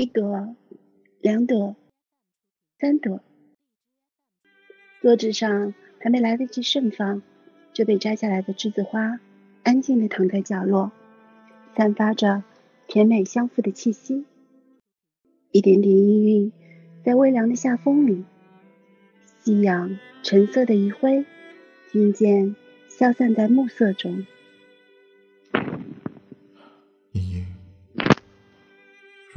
一朵，两朵，三朵。桌子上还没来得及盛放，就被摘下来的栀子花安静地躺在角落，散发着甜美相符的气息。一点点氤氲在微凉的夏风里，夕阳橙色的余晖渐渐消散在暮色中。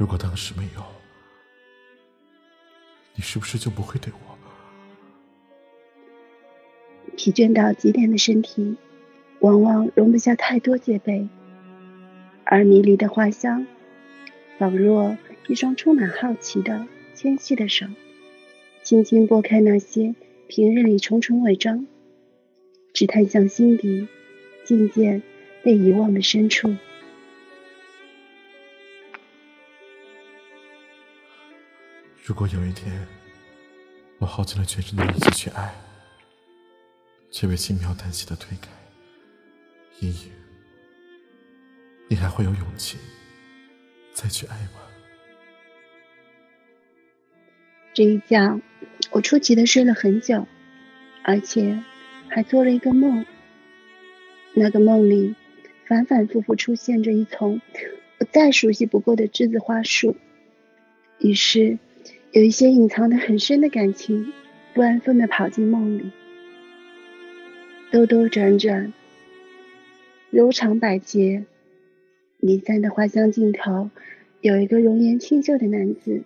如果当时没有，你是不是就不会对我？疲倦到极点的身体，往往容不下太多戒备，而迷离的花香，仿若一双充满好奇的纤细的手，轻轻拨开那些平日里重重伪装，只探向心底渐渐被遗忘的深处。如果有一天，我耗尽了全身的力气去爱，却被轻描淡写的推开，茵茵，你还会有勇气再去爱吗？这一觉，我出奇的睡了很久，而且还做了一个梦。那个梦里，反反复复出现着一丛我再熟悉不过的栀子花树，于是有一些隐藏的很深的感情，不安分的跑进梦里，兜兜转转，柔肠百结，离散的花香尽头，有一个容颜清秀的男子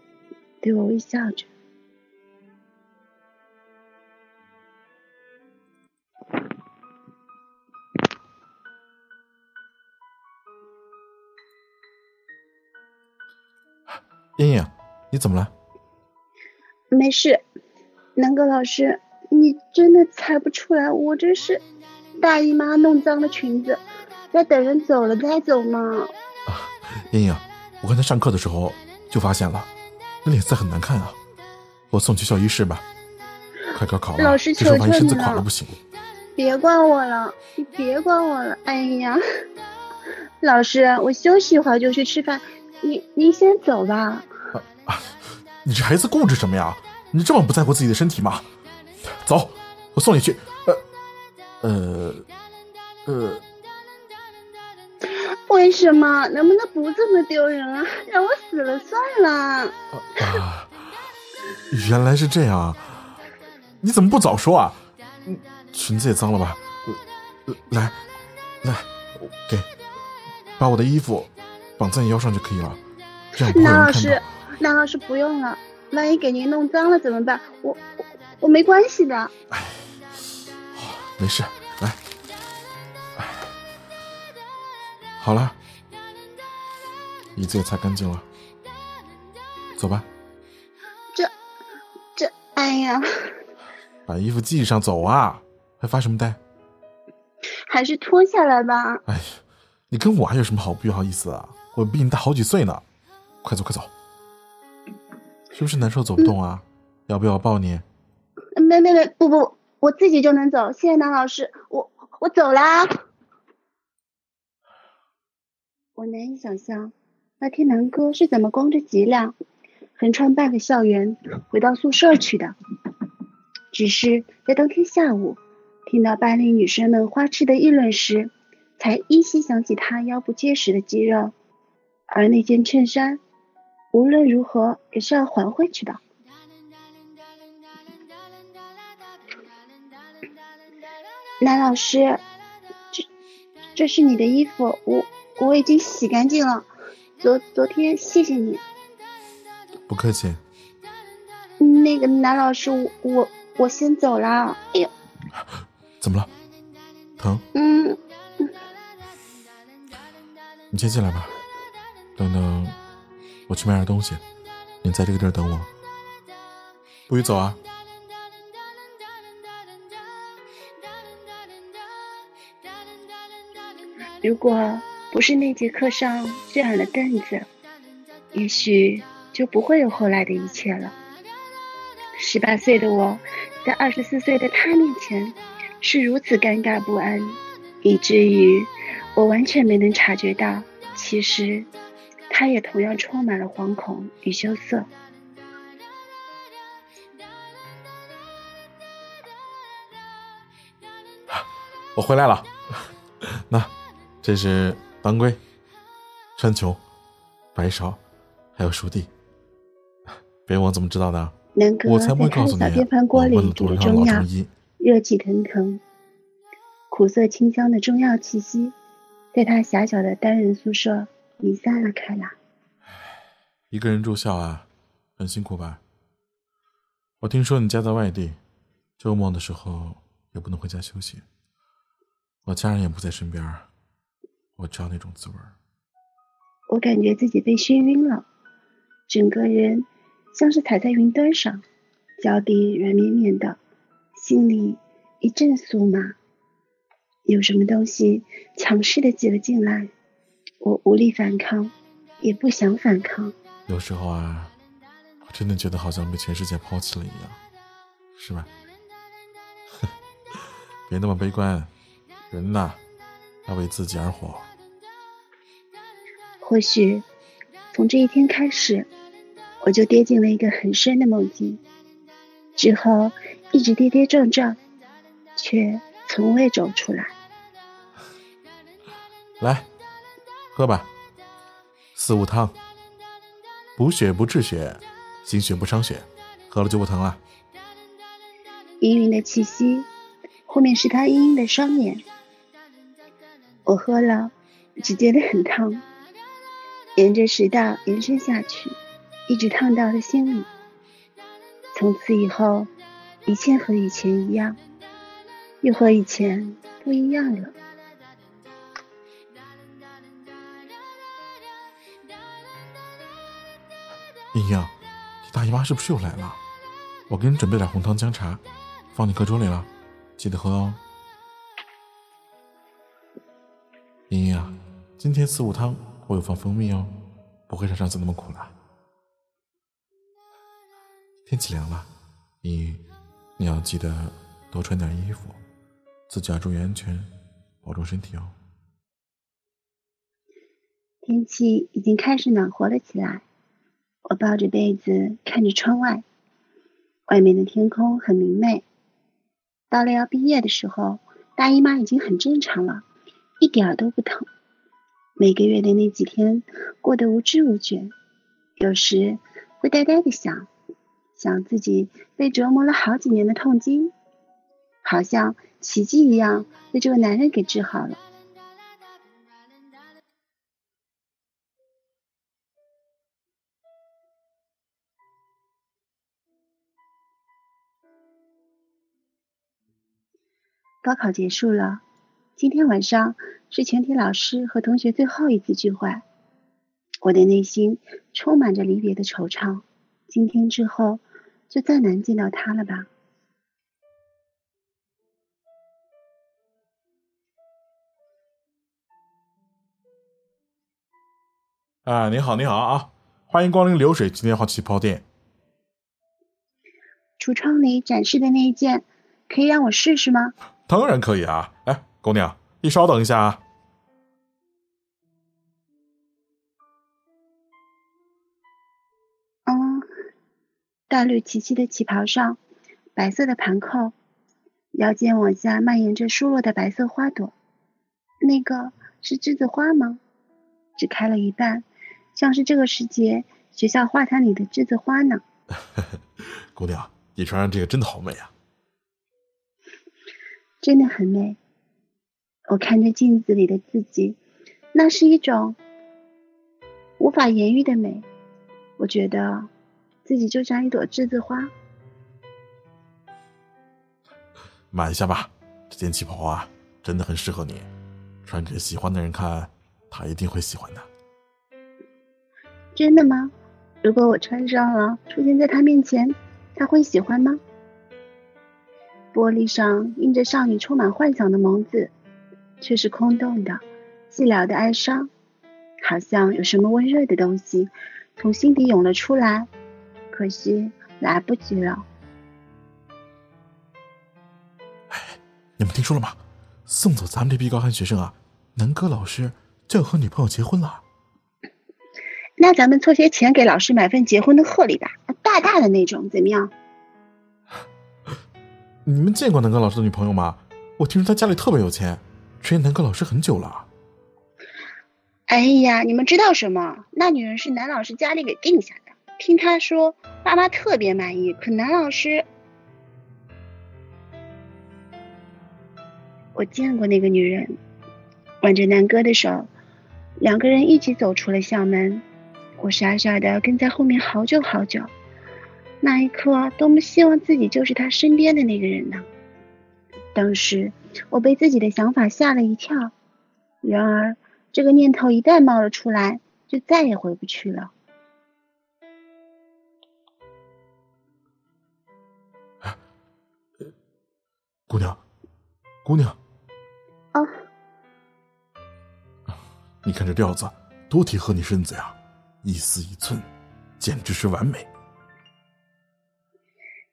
对我微笑着。茵茵，你怎么了？没事，南哥老师，你真的猜不出来，我这是大姨妈弄脏的裙子，在等人走了再走嘛。啊，莹莹，我刚才上课的时候就发现了，你脸色很难看啊，我送去校医室吧。快高考了，老师求求你了，不行。别管我了，你别管我了。哎呀，老师，我休息一会儿就去吃饭。你您先走吧。啊，你这孩子固执什么呀？你这么不在乎自己的身体吗？走，我送你去。呃呃呃，为什么？能不能不这么丢人啊？让我死了算了。啊，原来是这样啊。你怎么不早说啊？裙子也脏了吧？来来，给，把我的衣服。绑在你腰上就可以了，这样不会南老师，南老师不用了，万一给您弄脏了怎么办？我我我没关系的。哎，没事，来，哎，好了，椅子也擦干净了，走吧。这这，哎呀，把衣服系上走啊，还发什么呆？还是脱下来吧。哎呀，你跟我还有什么好不好意思啊？我比你大好几岁呢，快走快走，是不是难受走不动啊？要不要我抱你？没没没，不不，我自己就能走。谢谢南老师，我我走啦。我难以想象那天南哥是怎么光着脊梁横穿半个校园回到宿舍去的。只是在当天下午听到班里女生们花痴的议论时，才依稀想起他腰部结实的肌肉。而那件衬衫，无论如何也是要还回去的。男老师，这这是你的衣服，我我已经洗干净了。昨昨天谢谢你。不客气。那个男老师，我我我先走了。哎呦，怎么了？疼？嗯。你先进来吧。等等，我去买点东西，你在这个地儿等我，不许走啊！如果不是那节课上这样的凳子，也许就不会有后来的一切了。十八岁的我，在二十四岁的他面前，是如此尴尬不安，以至于我完全没能察觉到，其实。他也同样充满了惶恐与羞涩。我回来了，那这是当归、川穹、白芍，还有熟地。别问我怎么知道的，我才不会告诉你。在他的小电饭锅里煮的中药，热气腾腾，苦涩清香的中药气息，在他狭小的单人宿舍弥散了开来。一个人住校啊，很辛苦吧？我听说你家在外地，周末的时候也不能回家休息。我家人也不在身边，我知道那种滋味我感觉自己被眩晕了，整个人像是踩在云端上，脚底软绵绵的，心里一阵酥麻。有什么东西强势的挤了进来，我无力反抗，也不想反抗。有时候啊，我真的觉得好像被全世界抛弃了一样，是吧？别那么悲观。人呐，要为自己而活。或许从这一天开始，我就跌进了一个很深的梦境，之后一直跌跌撞撞，却从未走出来。来，喝吧，四物汤，补血不治血，心血不伤血，喝了就不疼了。氤氲的气息，后面是他阴阴的双眼。我喝了，只觉得很烫，沿着食道延伸下去，一直烫到了心里。从此以后，一切和以前一样，又和以前不一样了。莹莹，你大姨妈是不是又来了？我给你准备点红糖姜茶，放你课桌里了，记得喝哦。莹莹啊，今天四物汤我有放蜂蜜哦，不会像上次那么苦了。天气凉了，你你要记得多穿点衣服，自己要注意安全，保重身体哦。天气已经开始暖和了起来，我抱着被子看着窗外，外面的天空很明媚。到了要毕业的时候，大姨妈已经很正常了。一点都不疼，每个月的那几天过得无知无觉，有时会呆呆的想，想自己被折磨了好几年的痛经，好像奇迹一样被这个男人给治好了。高考结束了。今天晚上是全体老师和同学最后一次聚会，我的内心充满着离别的惆怅。今天之后就再难见到他了吧？啊，你好，你好啊！欢迎光临流水机电话气泡店。橱窗里展示的那一件，可以让我试试吗？当然可以啊！哎。姑娘，你稍等一下啊。嗯，大绿齐膝的旗袍上，白色的盘扣，腰间往下蔓延着疏落的白色花朵。那个是栀子花吗？只开了一半，像是这个时节学校花坛里的栀子花呢。姑娘，你穿上这个真的好美啊！真的很美。我看着镜子里的自己，那是一种无法言喻的美。我觉得自己就像一朵栀子花。买一下吧，这件旗袍啊，真的很适合你。穿给喜欢的人看，他一定会喜欢的。真的吗？如果我穿上了，出现在他面前，他会喜欢吗？玻璃上印着少女充满幻想的眸子。却是空洞的、寂寥的哀伤，好像有什么温热的东西从心底涌了出来，可惜来不及了。哎，你们听说了吗？送走咱们这批高寒学生啊，南哥老师就要和女朋友结婚了。那咱们凑些钱给老师买份结婚的贺礼吧，大大的那种，怎么样？你们见过南哥老师的女朋友吗？我听说他家里特别有钱，追南哥老师很久了。哎呀，你们知道什么？那女人是南老师家里给定下的。听他说，爸妈特别满意。可南老师，我见过那个女人，挽着南哥的手，两个人一起走出了校门。我傻傻的跟在后面好久好久。那一刻，多么希望自己就是他身边的那个人呢？当时我被自己的想法吓了一跳。然而，这个念头一旦冒了出来，就再也回不去了。姑娘，姑娘，啊，你看这料子多贴合你身子呀，一丝一寸，简直是完美。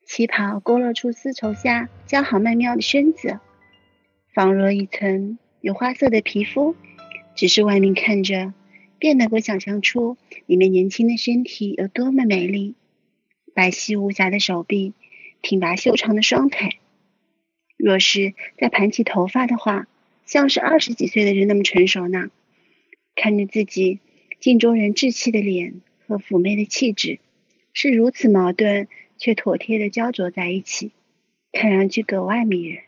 旗袍勾勒出丝绸下姣好曼妙的身子，仿若一层有花色的皮肤，只是外面看着，便能够想象出里面年轻的身体有多么美丽。白皙无瑕的手臂，挺拔修长的双腿。若是再盘起头发的话，像是二十几岁的人那么成熟呢。看着自己镜中人稚气的脸和妩媚的气质，是如此矛盾却妥帖的焦灼在一起，看上去格外迷人。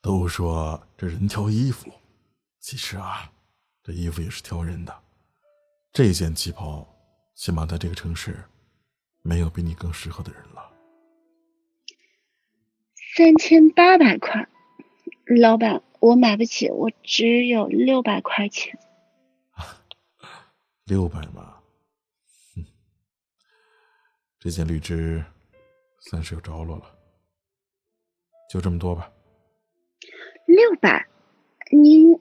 都说这人挑衣服，其实啊，这衣服也是挑人的。这件旗袍，起码在这个城市，没有比你更适合的人了。三千八百块，老板，我买不起，我只有六百块钱。六百吗？哼，这件绿织算是有着落了，就这么多吧。六百？您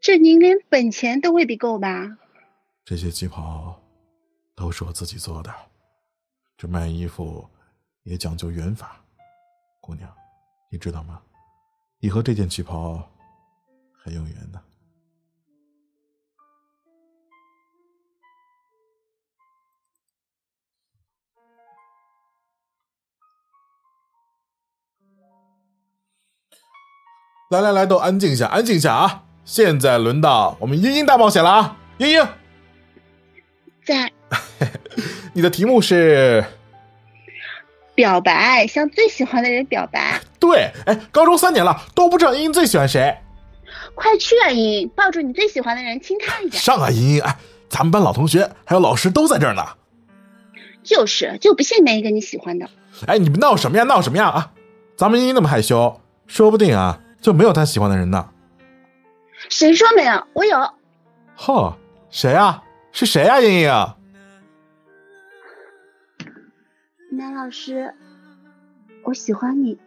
这您连本钱都未必够吧？这些旗袍都是我自己做的，这卖衣服也讲究缘法。姑娘，你知道吗？你和这件旗袍很有缘呢。来来来，都安静一下，安静一下啊！现在轮到我们英英大冒险了啊！英英，在。你的题目是。表白，向最喜欢的人表白。对，哎，高中三年了都不知道英英最喜欢谁。快去啊，茵茵，抱住你最喜欢的人，亲他一下。上啊，茵茵，哎，咱们班老同学还有老师都在这儿呢。就是，就不信没一个你喜欢的。哎，你们闹什么呀？闹什么呀？啊，咱们茵茵那么害羞，说不定啊就没有他喜欢的人呢。谁说没有？我有。哈，谁啊？是谁啊？茵茵。南老师，我喜欢你。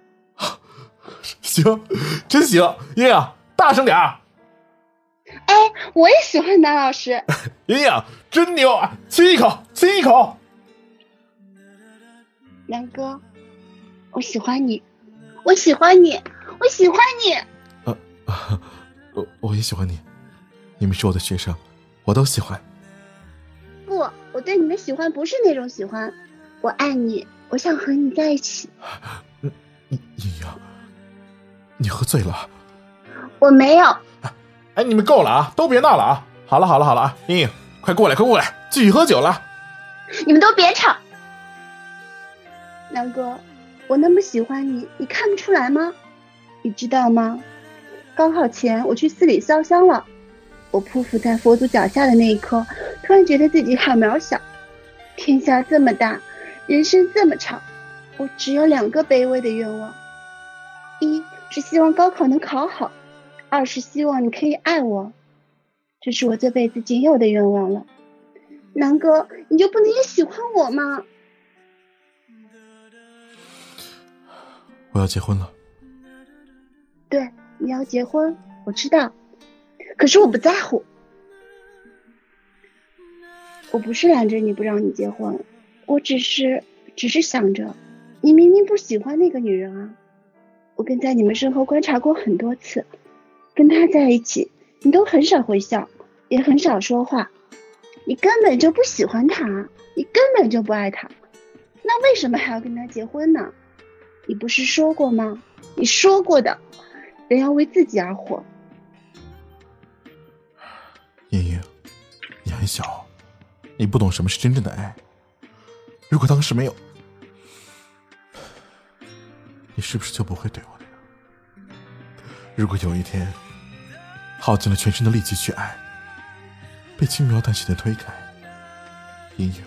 行，真行，英英，大声点儿。哎，我也喜欢南老师。英英，真牛啊！亲一口，亲一口。南哥，我喜欢你，我喜欢你，我喜欢你。呃，我我也喜欢你。你们是我的学生，我都喜欢。不，我对你的喜欢不是那种喜欢。我爱你，我想和你在一起。嗯，莹莹，你喝醉了？我没有。哎，你们够了啊，都别闹了啊！好了好了好了啊，莹莹，快过来快过来，继续喝酒了。你们都别吵。南哥，我那么喜欢你，你看不出来吗？你知道吗？高考前我去寺里烧香了，我匍匐在佛祖脚下的那一刻，突然觉得自己好渺小。天下这么大。人生这么长，我只有两个卑微的愿望：一是希望高考能考好，二是希望你可以爱我。这是我这辈子仅有的愿望了。南哥，你就不能也喜欢我吗？我要结婚了。对，你要结婚，我知道，可是我不在乎。我不是拦着你不让你结婚。我只是，只是想着，你明明不喜欢那个女人啊！我跟在你们身后观察过很多次，跟她在一起，你都很少会笑，也很少说话。你根本就不喜欢他，你根本就不爱他，那为什么还要跟他结婚呢？你不是说过吗？你说过的，人要为自己而活。莹莹，你还小，你不懂什么是真正的爱。如果当时没有，你是不是就不会对我那样？如果有一天耗尽了全身的力气去爱。被轻描淡写的推开，莹莹，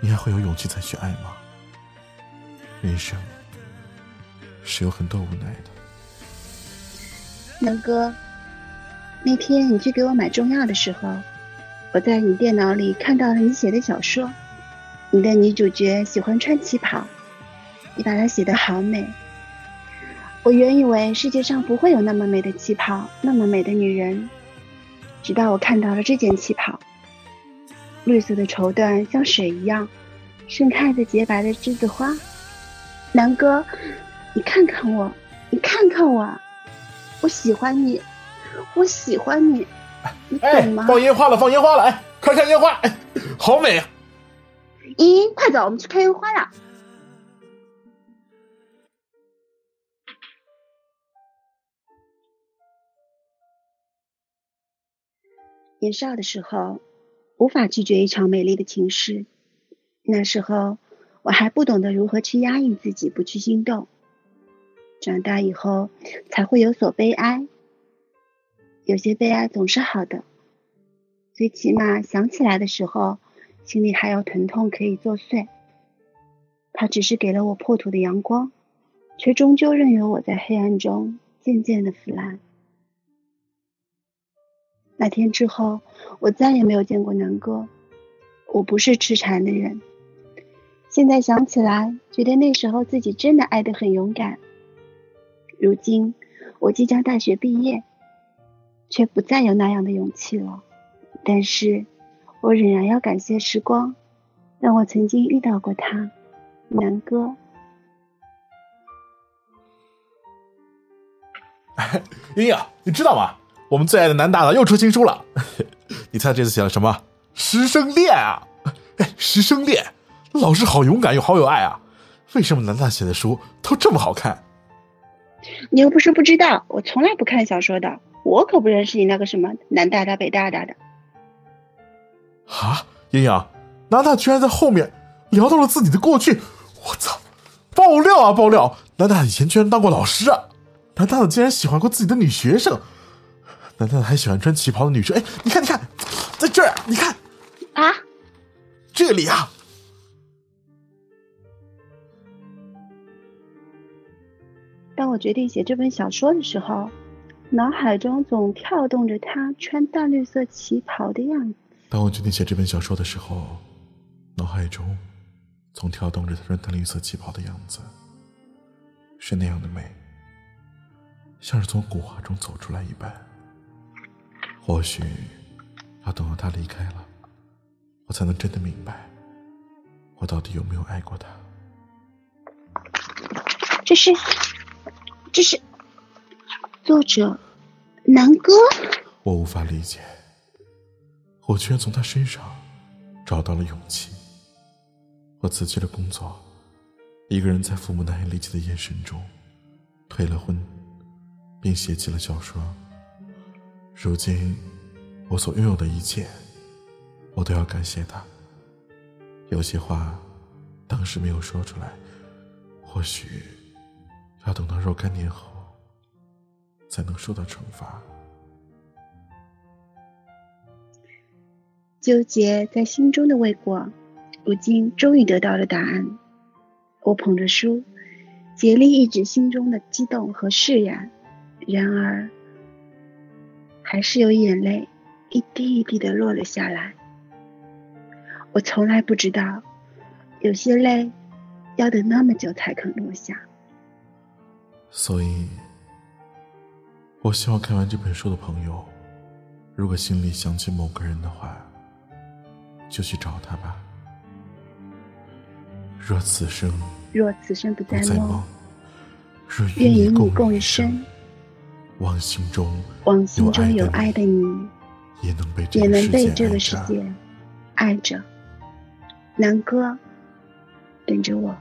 你还会有勇气再去爱吗？人生是有很多无奈的。南哥，那天你去给我买中药的时候，我在你电脑里看到了你写的小说，你的女主角喜欢穿旗袍，你把它写得好美。我原以为世界上不会有那么美的旗袍，那么美的女人。直到我看到了这件旗袍，绿色的绸缎像水一样盛开着洁白的栀子花。南哥，你看看我，你看看我，我喜欢你，我喜欢你，你懂吗？放烟花了，放烟花了！哎，快看烟花，哎，好美啊！咦，快走，我们去看烟花了。年少的时候，无法拒绝一场美丽的情诗。那时候，我还不懂得如何去压抑自己，不去心动。长大以后，才会有所悲哀。有些悲哀总是好的，最起码想起来的时候，心里还有疼痛可以作祟。它只是给了我破土的阳光，却终究任由我在黑暗中渐渐的腐烂。那天之后，我再也没有见过南哥。我不是痴缠的人。现在想起来，觉得那时候自己真的爱得很勇敢。如今，我即将大学毕业，却不再有那样的勇气了。但是，我仍然要感谢时光，让我曾经遇到过他，南哥。英英，你知道吗？我们最爱的南大佬又出新书了，你猜这次写了什么？师生恋啊！哎，师生恋，老师好勇敢又好有爱啊！为什么南大写的书都这么好看？你又不是不知道，我从来不看小说的，我可不认识你那个什么南大大北大大的。啊，阴阳，南大居然在后面聊到了自己的过去，我操！爆料啊爆料！南大以前居然当过老师啊！南大竟然喜欢过自己的女学生！南大还喜欢穿旗袍的女生？哎，你看，你看，在这儿，你看，啊，这里啊。当我决定写这本小说的时候，脑海中总跳动着他穿淡绿色旗袍的样子。当我决定写这本小说的时候，脑海中总跳动着他穿淡绿色旗袍的样子，是那样的美，像是从古画中走出来一般。或许要等到他离开了，我才能真的明白，我到底有没有爱过他。这是，这是作者南哥。我无法理解，我居然从他身上找到了勇气。我辞去了工作，一个人在父母难以理解的眼神中退了婚，并写起了小说。如今，我所拥有的一切，我都要感谢他。有些话，当时没有说出来，或许要等到若干年后，才能受到惩罚。纠结在心中的未果，如今终于得到了答案。我捧着书，竭力抑制心中的激动和释然。然而。还是有眼泪一滴一滴的落了下来。我从来不知道，有些泪要等那么久才肯落下。所以，我希望看完这本书的朋友，如果心里想起某个人的话，就去找他吧。若此生若此生不再梦，若愿与你共一生。往心中，往心中有爱的你，也能被也能被这个世界爱着。南哥，等着我。